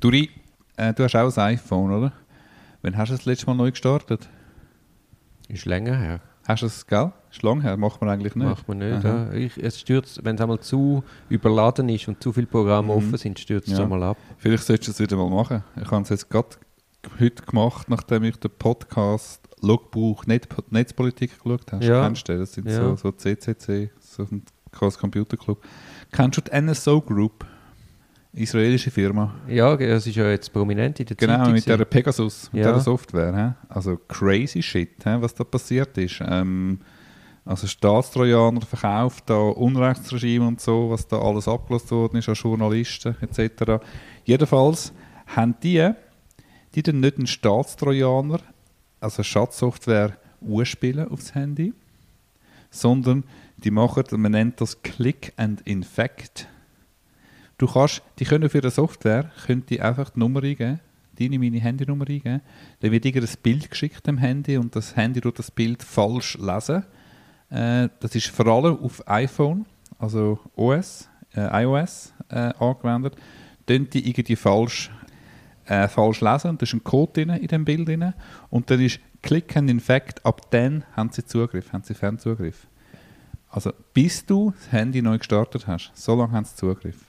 Duri, äh, du hast auch ein iPhone, oder? Wann hast du das letzte Mal neu gestartet? Ist länger her. Hast du es, gell? Ist lang her, macht man eigentlich nicht. Macht man nicht. Ja. Ich, es stürzt, wenn es einmal zu überladen ist und zu viele Programme Mhm. offen sind, stürzt es Ja. einmal ab. Vielleicht solltest du es wieder mal machen. Ich habe es jetzt gerade heute gemacht, nachdem ich den Podcast Logbuch Net Netzpolitik geschaut habe. Ja. Kennst du? Das sind Ja. so, so CCC, so ein Chaos Computer Club. Kennst du die NSO Group? Israelische Firma. Ja, es ist ja jetzt prominent in der Genau, Zeitung. mit der gewesen. Pegasus, mit Ja. der Software. He? Also crazy shit, he? was da passiert ist. Ähm, also Staatstrojaner verkauft da Unrechtsregime und so, was da alles abgelöst worden ist an Journalisten etc. Jedenfalls haben die, die dann nicht einen Staatstrojaner, also Schatzsoftware, spielen aufs Handy, sondern die machen, man nennt das Click and Infect. Du kannst, die können für eine Software, können die einfach die Nummer eingeben, deine, meine Handynummer eingeben, dann wird irgendein Bild geschickt am Handy und das Handy tut das Bild falsch lesen. Äh, das ist vor allem auf iPhone, also OS, äh, iOS äh, angewendet. Dann die irgendwie falsch, äh, falsch lesen und da ist ein Code drin in dem Bild drin und dann ist Click and Infect, ab dann haben sie Zugriff, haben sie Fernzugriff. Also bis du das Handy neu gestartet hast, so lange haben sie Zugriff.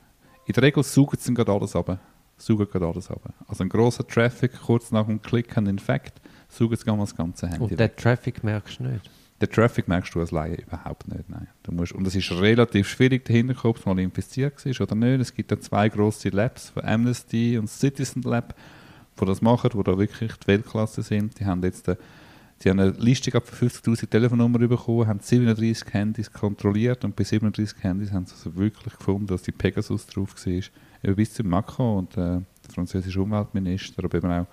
In der Regel saugen sie gerade alles ab. Saugen gerade alles ab. Also ein grosser Traffic, kurz nach dem Klick an Infekt, saugen sie das ganze Handy Und den Traffic merkst du nicht. Den Traffic merkst du als Laie überhaupt nicht. Nein. Du musst, und es ist relativ schwierig, ob es mal infiziert war oder nicht. Es gibt da zwei grosse Labs von Amnesty und Citizen Lab, die das machen, die da wirklich die Weltklasse sind. Die haben jetzt äh, die haben eine Liste von 50'000 Telefonnummern bekommen, haben 37 Handys kontrolliert und bei 37 Handys haben sie also wirklich gefunden, dass die Pegasus drauf war. Bis zum Macron und äh, der französische Umweltminister, aber eben auch,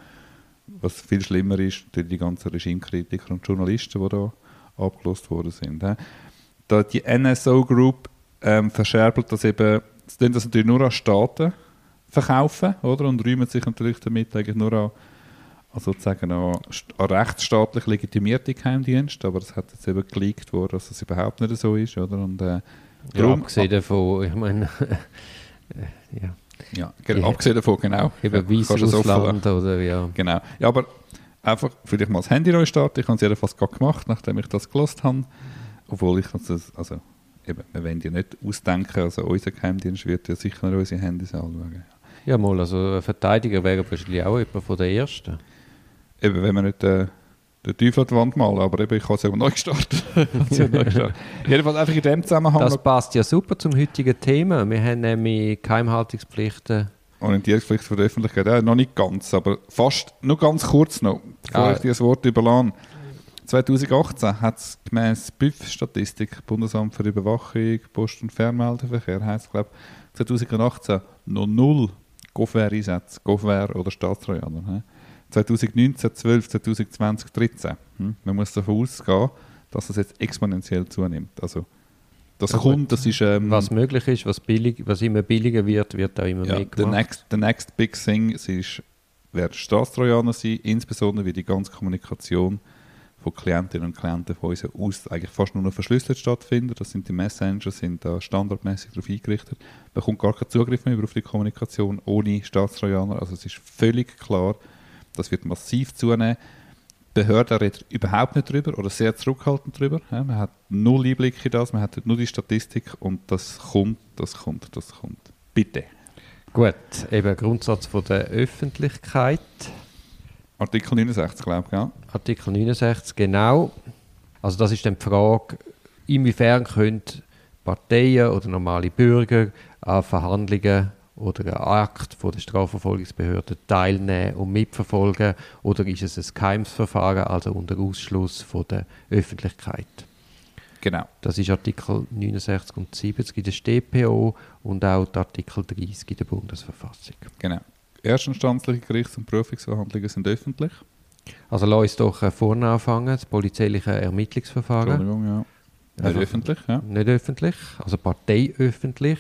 was viel schlimmer ist, die ganzen Regimekritiker und Journalisten, die da abgelost worden sind. hä. Da die NSO Group ähm, verscherbelt das eben, sie das natürlich nur an Staaten verkaufen, oder? Und räumen sich natürlich damit eigentlich nur an, an sozusagen an rechtsstaatlich legitimierte Geheimdienste, aber es hat jetzt eben geleakt worden, dass das überhaupt nicht so ist, oder? Und, äh, Ja, abgesehen davon, ich meine, ja, ja, ge- Ja. abgesehen davon, genau. eben es Weißrussland oder ja. Genau. Ja, aber einfach vielleicht mal das Handy neu starten. Ich habe es jedenfalls gerade gemacht, nachdem ich das gelost habe. Obwohl ich das, also eben, wir wollen ja nicht ausdenken, also unser Geheimdienst wird ja sicher unsere Handys anschauen. Ja, mal, also ein Verteidiger wäre wahrscheinlich auch jemand von der Ersten. Eben, wenn wir nicht äh, den Teufel an die Wand malen, aber eben, ich habe es ja neu gestartet. Es. Jedenfalls einfach in dem Zusammenhang Das passt ja super zum heutigen Thema. Wir haben nämlich Geheimhaltungspflichten. Orientierungspflicht für die Öffentlichkeit. Ja, noch nicht ganz, aber fast, nur ganz kurz noch, bevor Ah. ich dir das Wort überlasse. 2018 hat es gemäß BÜF-Statistik, Bundesamt für Überwachung, Post- und Fernmeldeverkehr, heisst glaube 2018 noch null Govware-Einsätze, Govware oder Staatstrojaner. Hä? 2019, 12, 2020, 13. Hm? Man muss davon ausgehen, dass das jetzt exponentiell zunimmt. Also, das Ja, kommt, das ist... Ähm, Was möglich ist, was, billig, was immer billiger wird, wird auch immer ja, mehr the gemacht. next, the next big thing ist, werden Staatstrojaner sein, insbesondere wie die ganze Kommunikation von Klientinnen und Klienten von uns aus eigentlich fast nur noch verschlüsselt stattfindet. Das sind die Messenger, sind da standardmäßig darauf eingerichtet. Man bekommt gar keinen Zugriff mehr auf die Kommunikation ohne Staatstrojaner. Also es ist völlig klar, das wird massiv zunehmen. Die Behörde redet überhaupt nicht drüber oder sehr zurückhaltend drüber. Ja, man hat null Einblick in das, man hat nur die Statistik und das kommt, das kommt, das kommt. Bitte. Gut, eben Grundsatz von der Öffentlichkeit. Artikel 69, glaube ich, gell? Artikel 69, genau. Also das ist dann die Frage, inwiefern können Parteien oder normale Bürger an Verhandlungen oder an Akt von der Strafverfolgungsbehörde teilnehmen und mitverfolgen oder ist es ein Geheimsverfahren, also unter Ausschluss von der Öffentlichkeit? Genau. Das ist Artikel 69 und 70 in der StPO und auch Artikel 30 in der Bundesverfassung. genau. Erstinstanzliche Gerichts- und Prüfungsverhandlungen sind öffentlich. Also lass uns doch äh, vorne anfangen, das polizeiliche Ermittlungsverfahren. Entschuldigung, ja. Nicht Einfach- öffentlich, ja. Nicht öffentlich, also parteiöffentlich,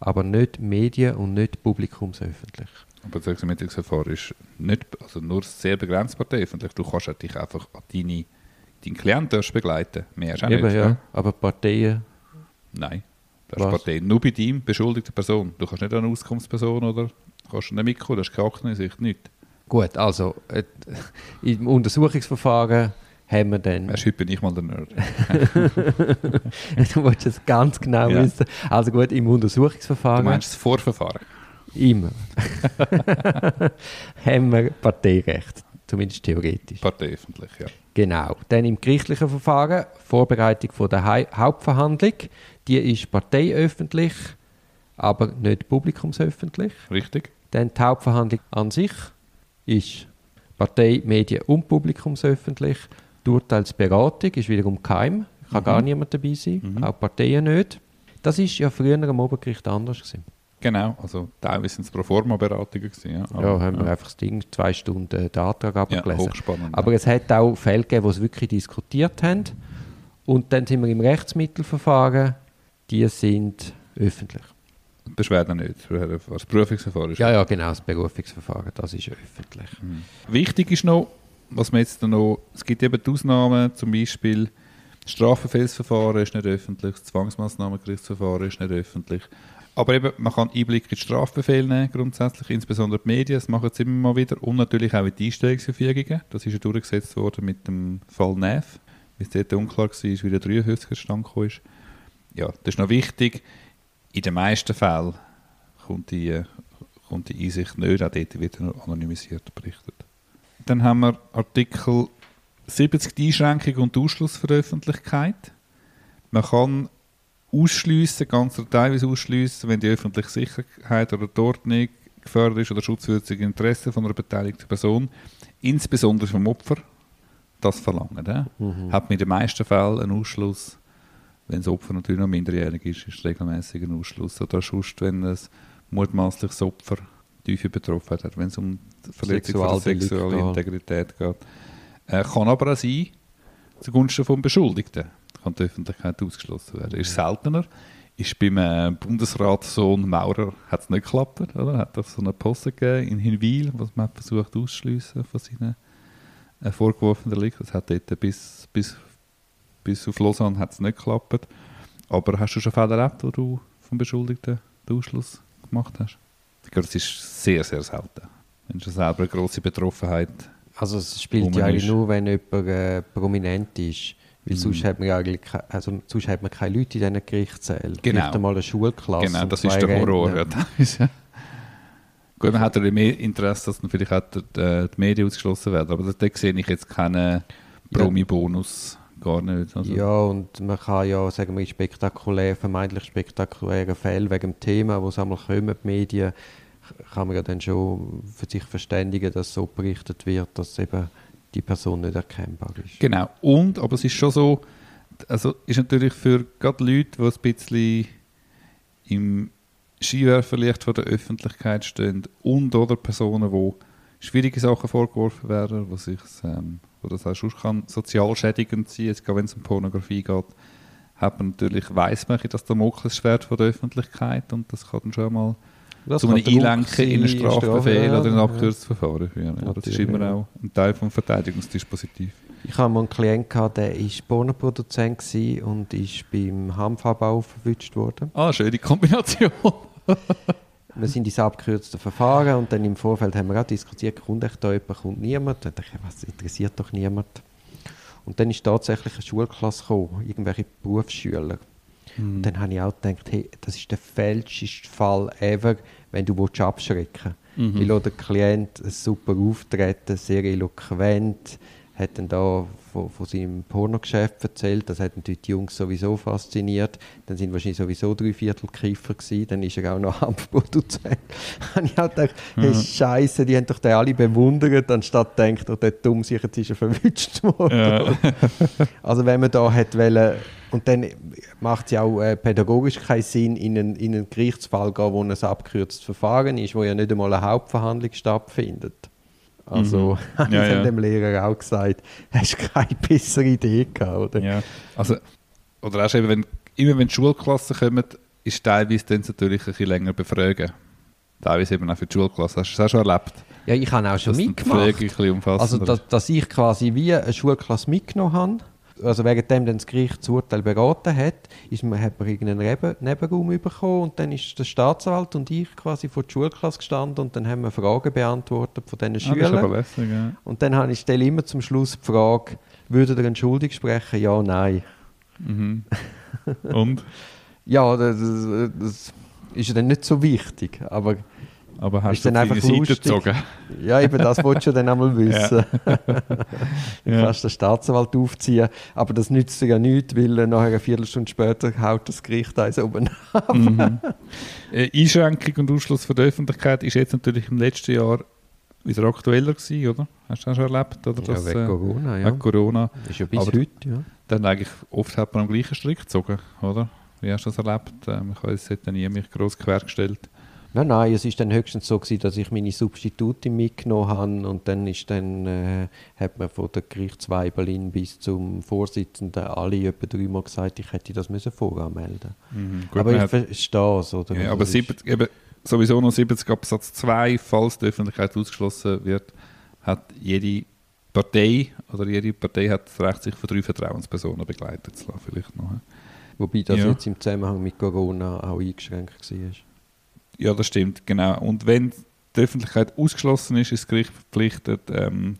aber nicht medien- und nicht publikumsöffentlich. Aber das Ermittlungsverfahren ist nicht, also nur sehr begrenzt parteiöffentlich. Du kannst dich einfach an deine, deinen Klienten begleiten. Mehr ist auch Eben, nicht. ja. ja. Aber Parteien, Nein. Das ist Was? Partei. Nur bei deinem beschuldigten Person. Du kannst nicht eine Auskunftsperson oder kannst nicht mitkommen, das ist keine Akteneinsicht, nicht. Gut, also äh, im Untersuchungsverfahren haben wir dann... Erst heute bin ich mal der Nerd. du willst es ganz genau Ja. wissen. Also gut, im Du Untersuchungsverfahren... meinst das Vorverfahren? Immer. haben wir Parteirecht. Zumindest theoretisch. Partei öffentlich, ja. Genau. Dann im gerichtlichen Verfahren, Vorbereitung von der Hei- Hauptverhandlung. Die ist parteiöffentlich, aber nicht publikumsöffentlich. Richtig? Dann die Hauptverhandlung an sich ist Partei, Medien und publikumsöffentlich. Die Urteilsberatung ist wiederum geheim. Kann Mhm. gar niemand dabei sein, Mhm. auch Parteien nicht. Das ist ja früher am Obergericht anders gewesen. Genau, also teilweise sind es Proforma-Beratungen gewesen. Ja, ja, haben wir einfach das Ding zwei Stunden äh, den Antrag ja, abgelesen. hochspannend. Aber es hat auch Fälle gegeben, wo es wirklich diskutiert haben. Und dann sind wir im Rechtsmittelverfahren. Die sind öffentlich. Beschwerden nicht. Das Prüfungsverfahren ist Ja, ja, genau, das Berufungsverfahren, das ist öffentlich. Mhm. Wichtig ist noch, was man jetzt noch, es gibt eben die Ausnahmen, zum Beispiel Strafverfehlsverfahren ist nicht öffentlich, das Zwangsmaßnahmengerichtsverfahren ist nicht öffentlich. Aber eben, man kann Einblick in die Strafbefehle nehmen, grundsätzlich, insbesondere die Medien, das machen sie immer mal wieder, und natürlich auch in die Einstellungsverfügungen. Das ist ja durchgesetzt worden mit dem Fall Neff, wie es dort unklar war, wie der 53er Stand ist. Ja, das ist noch wichtig. In den meisten Fällen kommt die, kommt die Einsicht nicht, auch dort wird anonymisiert berichtet. Dann haben wir Artikel 70, die Einschränkung und Ausschluss für die Öffentlichkeit. Man kann ausschliessen, ganz oder teilweise ausschliessen, wenn die öffentliche Sicherheit oder die Ordnung gefährdet ist oder schutzwürdige Interesse von einer beteiligten Person, insbesondere vom Opfer, das verlangen. Ja? Mhm. Hat man in den meisten Fällen einen Ausschluss. Wenn das Opfer natürlich noch minderjährig ist, ist regelmäßig ein Ausschluss. Oder sonst, wenn ein mutmaßliches Opfer tiefe Betroffenheit hat, wenn es um die Verletzung von der sexuellen. Integrität geht. Äh, kann aber auch sein, zugunsten des Beschuldigten kann die Öffentlichkeit ausgeschlossen werden. Ist seltener. Ist beim äh, Bundesratssohn Maurer hat es nicht geklappt, oder? Hat es so eine Posse gegeben in Hinwil, was man versucht auszuschliessen von seinen äh, vorgeworfenen Delikten. Das hat dort bis, bis, bis auf Lausanne hat es nicht geklappt. Aber hast du schon Fälle erlebt, wo du vom Beschuldigten den Ausschluss gemacht hast? Ich glaube, das ist sehr, sehr selten. Wenn du selber eine grosse Betroffenheit Also es spielt ja eigentlich ist. nur, wenn jemand äh, prominent ist. Weil Mhm. sonst, hat man ja eigentlich also, sonst hat man keine Leute in diesen Gerichtssälen. Genau. Vielleicht einmal eine Schulklasse. Genau, das ist der Horror. Ja, teilweise. Gut, man hat ja mehr Interesse, dass dann vielleicht auch die, die Medien ausgeschlossen werden. Aber da, da sehe ich jetzt keinen Promi-Bonus gar nicht. Also, Ja, und man kann ja, sagen wir, in spektakulär, vermeintlich spektakulären Fällen wegen dem Thema, wo es einmal kommen, die Medien, kann man ja dann schon für sich verständigen, dass so berichtet wird, dass eben die Person nicht erkennbar ist. Genau. Und, aber es ist schon so, also ist natürlich für gerade Leute, die ein bisschen im Skiwerferlicht von der Öffentlichkeit stehen und oder Personen, wo schwierige Sachen vorgeworfen werden, wo sich ähm, wo das auch sonst kann sozial schädigend sein, jetzt gerade wenn es um Pornografie geht, hat man natürlich weiß man, dass der Moklesschwert von der Öffentlichkeit und das kann dann schon mal Das zu einem kann Einlenken in einen Strafbefehl oder in ein abgekürztes Verfahren führen. Ja, das ist immer auch ein Teil vom Verteidigungsdispositiv. Ich habe mal einen Klienten, gehabt, der war Pornoproduzent und ist beim Hanfabbau verwünscht worden. Ah, schöne Kombination. Wir sind ins abgekürzte Verfahren und dann im Vorfeld haben wir auch diskutiert, kommt echt da jemand, kommt niemand. Dann dachte ich, was interessiert doch niemand. Und dann ist tatsächlich eine Schulklasse gekommen, irgendwelche Berufsschüler. Und dann habe ich auch gedacht, hey, das ist der falscheste Fall ever, wenn du willst abschrecken willst. Mhm. Weil auch der Klient ein super Auftreten, sehr eloquent, hat dann da von, von seinem Pornogeschäft erzählt. Das hat natürlich die Jungs sowieso fasziniert. Dann sind wahrscheinlich sowieso drei Viertel Kiffer gewesen. Dann ist er auch noch Hanfproduzent. habe ich auch gedacht, hey, Scheiße, die haben doch den alle bewundert, anstatt denkt, oh, der dumm sich jetzt ist er verwünscht worden. Ja. Also wenn man da hat wollen, und dann macht es ja auch äh, pädagogisch keinen Sinn, in einen, in einen Gerichtsfall gehen, wo ein abgekürztes Verfahren ist, wo ja nicht einmal eine Hauptverhandlung stattfindet. Also Mhm. habe Ja, ich dann ja. dem Lehrer auch gesagt, hast du keine bessere Idee gehabt, oder? Ja, also, oder auch eben, wenn, immer wenn Schulklassen kommen, ist teilweise dann natürlich ein bisschen länger befragen. Teilweise eben auch für die Schulklasse. Hast du das auch schon erlebt? Ja, ich habe auch schon mitgemacht. Frage ein bisschen umfassender Also, dass, dass ich quasi wie eine Schulklasse mitgenommen habe also wegen dem dann das Gericht das Urteil beraten hat, ist man, hat man irgendeinen Reben, Nebenraum bekommen und dann ist der Staatsanwalt und ich quasi vor der Schulklasse gestanden und dann haben wir Fragen beantwortet von diesen Ah, das ist aber Schülern. lässig, ja. Und dann habe ich stelle immer zum Schluss die Frage, würde er entschuldigt sprechen? Ja, nein. Mhm. Und? Ja, das, das, das ist dann nicht so wichtig, aber Aber hast Ist du dann deine einfach Seite gezogen? ja, eben das wolltest du dann einmal wissen. dann Ja. kannst du den Staatsanwalt aufziehen, aber das nützt dir ja nichts, weil nachher eine Viertelstunde später haut das Gericht eins oben Mhm. Äh, Einschränkung und Ausschluss von der Öffentlichkeit ist jetzt natürlich im letzten Jahr wieder aktueller gewesen, oder? Hast du das schon erlebt? Oder? Ja, wegen äh, Corona, ja. wegen Corona. Ist ja bis Aber- heute, ja. Dann eigentlich oft hat man am gleichen Strick gezogen, oder? Wie hast du das erlebt? Ähm, ich habe jetzt dort nie mich gross quergestellt. Nein, nein, es ist dann höchstens so gewesen, dass ich meine Substitutin mitgenommen habe und dann ist dann, äh, hat man von der Gerichtsweibelin bis zum Vorsitzenden alle etwa dreimal gesagt, ich hätte das müssen voranmelden Gut, Aber ich hat- verstehe es, oder? Ja, Also aber es ist- 70, eben, sowieso noch 70 Absatz 2, falls die Öffentlichkeit ausgeschlossen wird, hat jede Partei oder jede Partei hat das Recht, sich von drei Vertrauenspersonen begleitet zu lassen. Vielleicht noch. Wobei das Ja. jetzt im Zusammenhang mit Corona auch eingeschränkt war. Ja, das stimmt, genau. Und wenn die Öffentlichkeit ausgeschlossen ist, ist das Gericht verpflichtet, ähm,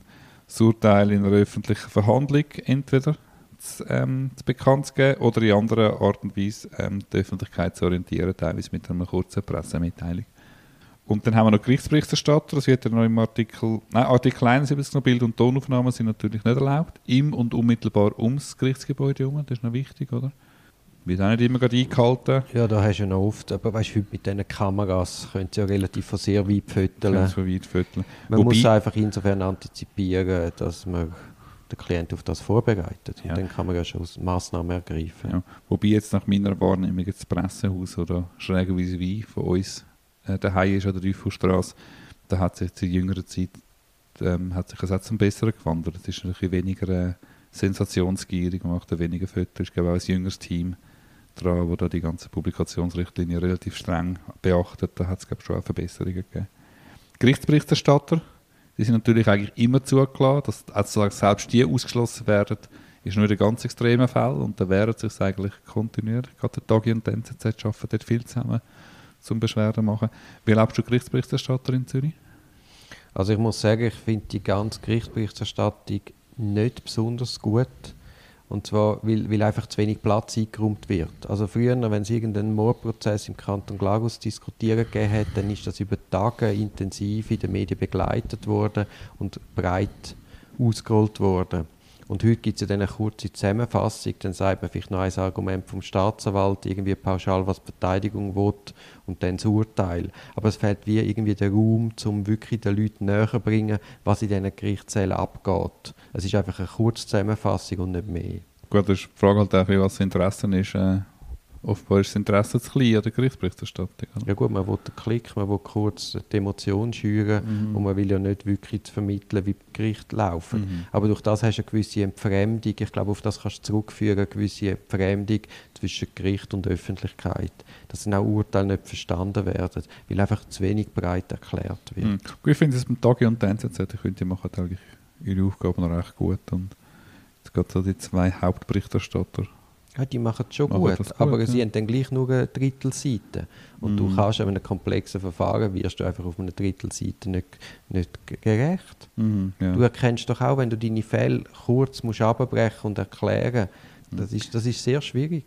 das Urteil in einer öffentlichen Verhandlung entweder zu, ähm, zu bekannt zu geben oder in anderer Art und Weise ähm, die Öffentlichkeit zu orientieren, teilweise mit einer kurzen Pressemitteilung. Und dann haben wir noch Gerichtsberichterstatter, das wird ja noch im Artikel, nein, Artikel 71 noch Bild- und Tonaufnahmen sind natürlich nicht erlaubt, im und unmittelbar ums Gerichtsgebäude herum, das ist noch wichtig, oder? Wird auch nicht immer gerade eingehalten. Ja, da hast du ja noch oft, aber weißt du, heute mit diesen Kameras können sie ja relativ von sehr weit föteln. so weit vierteln. Man muss Wobei- einfach insofern antizipieren, dass man den Klient auf das vorbereitet. Und Ja. dann kann man ja schon Massnahmen ergreifen. Ja. Wobei jetzt nach meiner Wahrnehmung das Pressehaus oder schrägerweise wie von uns äh, daheim ist an der Teufelsstrasse, da hat sich in jüngerer Zeit ähm, hat sich das auch zum Besseren gewandelt. Es ist ein bisschen weniger äh, sensationsgierig, macht weniger Fotos. Es gibt auch ein jüngeres Team dran, wo da die ganzen Publikationsrichtlinien relativ streng beachtet. Da hat es glaube schon auch Verbesserungen gegeben. Gerichtsberichterstatter, die sind natürlich eigentlich immer zugelassen, dass also selbst die ausgeschlossen werden, ist nur in ganz extremen Fall und da wehren sich eigentlich kontinuierlich. Gerade der Tagi und die NZZ arbeiten dort viel zusammen zum Beschwerden machen. Wie erlebst du Gerichtsberichterstatter in Zürich? Also ich muss sagen, ich finde die ganze Gerichtsberichterstattung nicht besonders gut. Und zwar, weil, weil einfach zu wenig Platz eingeräumt wird. Also früher, wenn es irgendeinen Mordprozess im Kanton Glarus diskutieren gegeben hat, dann ist das über Tage intensiv in den Medien begleitet worden und breit ausgerollt worden. Und heute gibt es ja dann eine kurze Zusammenfassung, dann sagt man vielleicht noch ein Argument vom Staatsanwalt, irgendwie pauschal, was die Verteidigung will und dann das Urteil. Aber es fehlt wie irgendwie der Raum, um wirklich den Leuten näher zu bringen, was in diesen Gerichtssälen abgeht. Es ist einfach eine kurze Zusammenfassung und nicht mehr. Gut, das ist die Frage halt auch, was das Interesse ist. Äh, offenbar ist das Interesse zu klein an der Gerichtsberichterstattung. oder? Ja gut, man will den Klick, man will kurz die Emotion schüren Mhm. und man will ja nicht wirklich vermitteln, wie die Gerichte laufen. Mhm. Aber durch das hast du eine gewisse Entfremdung, ich glaube, auf das kannst du zurückführen, eine gewisse Entfremdung zwischen Gericht und Öffentlichkeit. Dass dann auch Urteile nicht verstanden werden, weil einfach zu wenig breit erklärt wird. Mhm. Ich finde es beim Tagi und der NZZ, ich die machen eigentlich ihre Aufgaben noch recht gut. Und jetzt geht so die zwei Hauptberichterstatter. Ja, die machen es schon Machen gut, gut, aber ja. sie haben dann gleich nur eine Drittelseite. Und du Mhm. kannst an einem komplexen Verfahren, wirst du einfach auf einer Drittelseite nicht, nicht gerecht. Mhm, ja. Du erkennst doch auch, wenn du deine Fälle kurz musst abbrechen und erklären das ist, das ist sehr schwierig.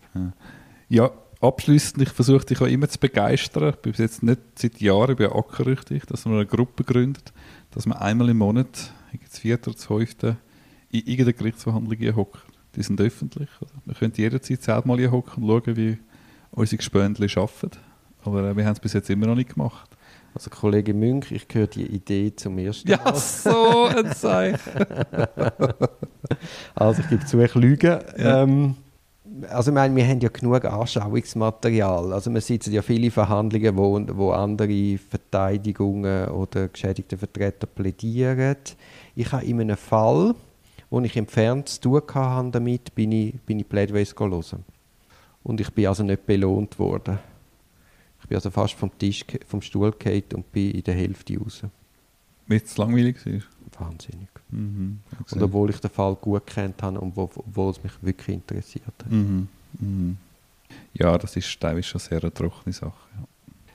Ja, abschließend, ich versuche dich auch immer zu begeistern. Ich bin bis jetzt nicht seit Jahren bei Ackerrüchtig, dass man eine Gruppe gründet, dass man einmal im Monat, das vierte oder das fünfte, in irgendeiner Gerichtsverhandlung hier hockt. Die sind öffentlich. Also man könnte jederzeit selbst mal hier hocken und schauen, wie unsere Gespöndli arbeiten. Aber äh, wir haben es bis jetzt immer noch nicht gemacht. Also Kollege Münch, ich höre die Idee zum ersten Ja, Mal. so ein Zeichen. Also ich gebe zu, ich lüge. Ähm, also ich meine, wir haben ja genug Anschauungsmaterial. Also wir sitzen ja viele Verhandlungen, wo, wo andere Verteidigungen oder geschädigte Vertreter plädieren. Ich habe in einem Fall, wo ich entfernt zu tun hatte damit, bin ich, bin ich Plädoyers hören. Und ich bin also nicht belohnt worden. Ich bin also fast vom Tisch, vom Stuhl gefallen und bin in der Hälfte raus. Weil es langweilig war. Wahnsinnig. Mhm. Und obwohl ich den Fall gut kennt habe und wo, obwohl es mich wirklich interessiert hat. Mhm. Mhm. Ja, das ist teilweise schon sehr eine trockene Sache.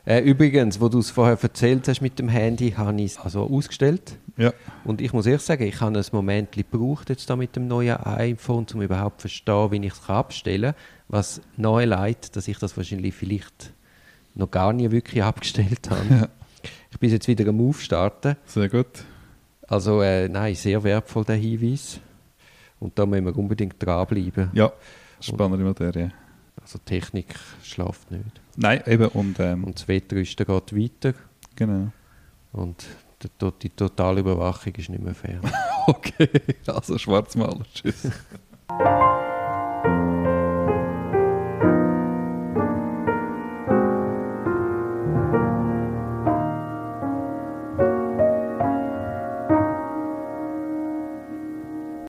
Ja. Äh, übrigens, wo du es vorher erzählt hast mit dem Handy, habe ich es also ausgestellt. Ja. Und ich muss ehrlich sagen, ich habe ein Moment gebraucht jetzt da mit dem neuen iPhone, um überhaupt zu verstehen, wie ich es abstellen kann. Was neu leid, dass ich das wahrscheinlich vielleicht noch gar nie wirklich abgestellt habe. Ja. Ich bin jetzt wieder am Aufstarten. Sehr gut. Also äh, nein, sehr wertvoll der Hinweis. Und da müssen wir unbedingt dranbleiben. Ja, spannende Materie. Also Technik schlaft nicht. Nein, eben, und ähm, Und das Wettrüsten geht weiter. genau. Und die, die totale Überwachung ist nicht mehr fair. Okay, also Schwarzmaler, tschüss.